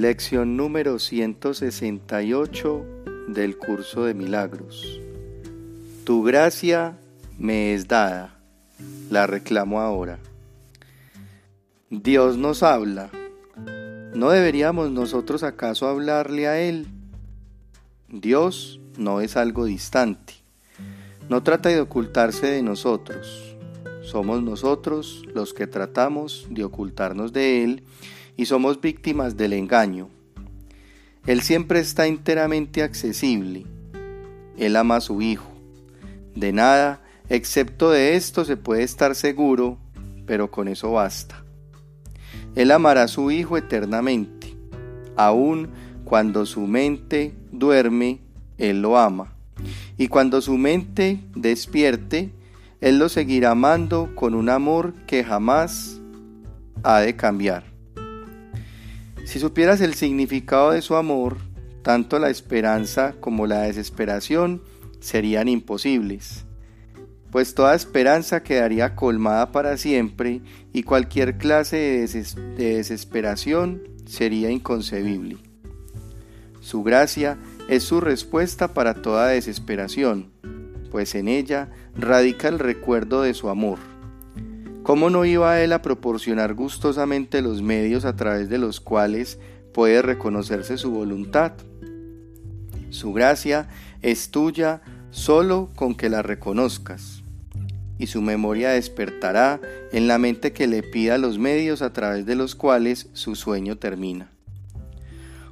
Lección número 168 del curso de milagros. Tu gracia me es dada, la reclamo ahora. Dios nos habla. ¿No deberíamos nosotros acaso hablarle a Él? Dios no es algo distante. No trata de ocultarse de nosotros. Somos nosotros los que tratamos de ocultarnos de Él y somos víctimas del engaño. Él siempre está enteramente accesible. Él ama a su Hijo. De nada, excepto de esto, se puede estar seguro, pero con eso basta. Él amará a su Hijo eternamente. Aun cuando su mente duerme, Él lo ama. Y cuando su mente despierte, Él lo seguirá amando con un amor que jamás ha de cambiar. Si supieras el significado de su amor, tanto la esperanza como la desesperación serían imposibles, pues toda esperanza quedaría colmada para siempre y cualquier clase de, desesperación sería inconcebible. Su gracia es su respuesta para toda desesperación, pues en ella radica el recuerdo de su amor. ¿Cómo no iba él a proporcionar gustosamente los medios a través de los cuales puede reconocerse su voluntad? Su gracia es tuya solo con que la reconozcas, y su memoria despertará en la mente que le pida los medios a través de los cuales su sueño termina.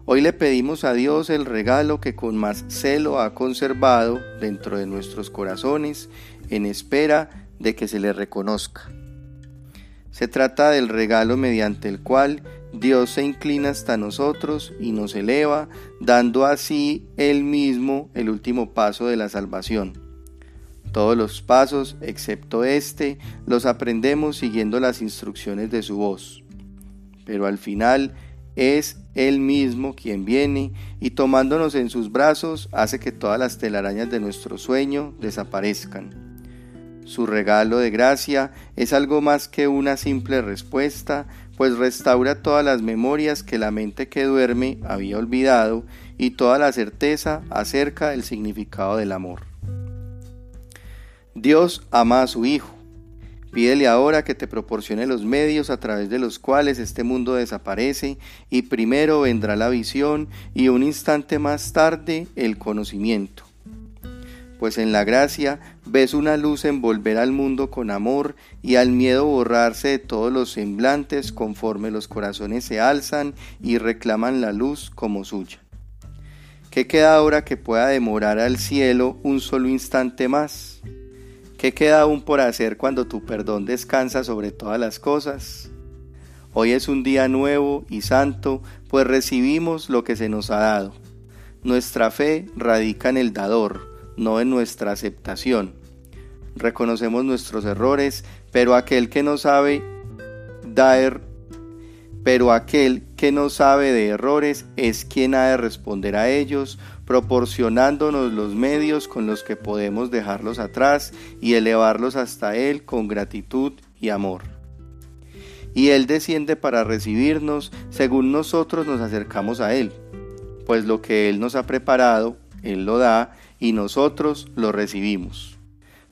Hoy le pedimos a Dios el regalo que con más celo ha conservado dentro de nuestros corazones en espera de que se le reconozca. Se trata del regalo mediante el cual Dios se inclina hasta nosotros y nos eleva, dando así Él mismo el último paso de la salvación. Todos los pasos, excepto este, los aprendemos siguiendo las instrucciones de su voz. Pero al final, es Él mismo quien viene y tomándonos en sus brazos hace que todas las telarañas de nuestro sueño desaparezcan. Su regalo de gracia es algo más que una simple respuesta, pues restaura todas las memorias que la mente que duerme había olvidado y toda la certeza acerca del significado del amor. Dios ama a su Hijo Pídele ahora que te proporcione los medios a través de los cuales este mundo desaparece y primero vendrá la visión y un instante más tarde el conocimiento. Pues en la gracia ves una luz envolver al mundo con amor y al miedo borrarse de todos los semblantes conforme los corazones se alzan y reclaman la luz como suya. ¿Qué queda ahora que pueda demorar al cielo un solo instante más? ¿Qué queda aún por hacer cuando tu perdón descansa sobre todas las cosas? Hoy es un día nuevo y santo, pues recibimos lo que se nos ha dado. Nuestra fe radica en el dador, no en nuestra aceptación. Reconocemos nuestros errores, pero aquel que no sabe dar pero aquel que no sabe de errores es quien ha de responder a ellos, proporcionándonos los medios con los que podemos dejarlos atrás y elevarlos hasta Él con gratitud y amor. Y Él desciende para recibirnos según nosotros nos acercamos a Él, pues lo que Él nos ha preparado, Él lo da y nosotros lo recibimos.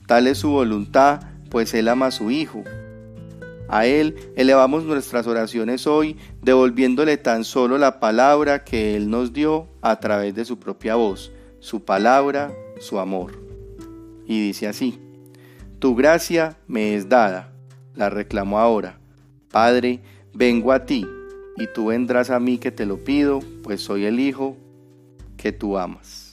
Tal es su voluntad, pues Él ama a su Hijo a Él elevamos nuestras oraciones hoy, devolviéndole tan solo la palabra que Él nos dio a través de su propia voz, su palabra, su amor. Y dice así, Tu gracia me es dada, la reclamo ahora. Padre, vengo a ti, y tú vendrás a mí que te lo pido, pues soy el Hijo que tú amas.